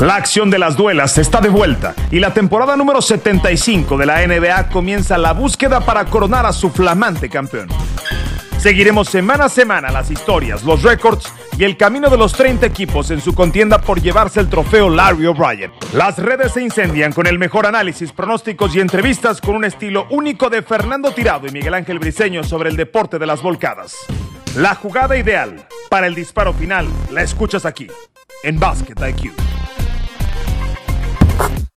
La acción de las duelas está de vuelta y la temporada número 75 de la NBA comienza la búsqueda para coronar a su flamante campeón. Seguiremos semana a semana las historias, los récords y el camino de los 30 equipos en su contienda por llevarse el trofeo Larry O'Brien. Las redes se incendian con el mejor análisis, pronósticos y entrevistas con un estilo único de Fernando Tirado y Miguel Ángel Briceño sobre el deporte de las volcadas. La jugada ideal para el disparo final la escuchas aquí, en Basket IQ.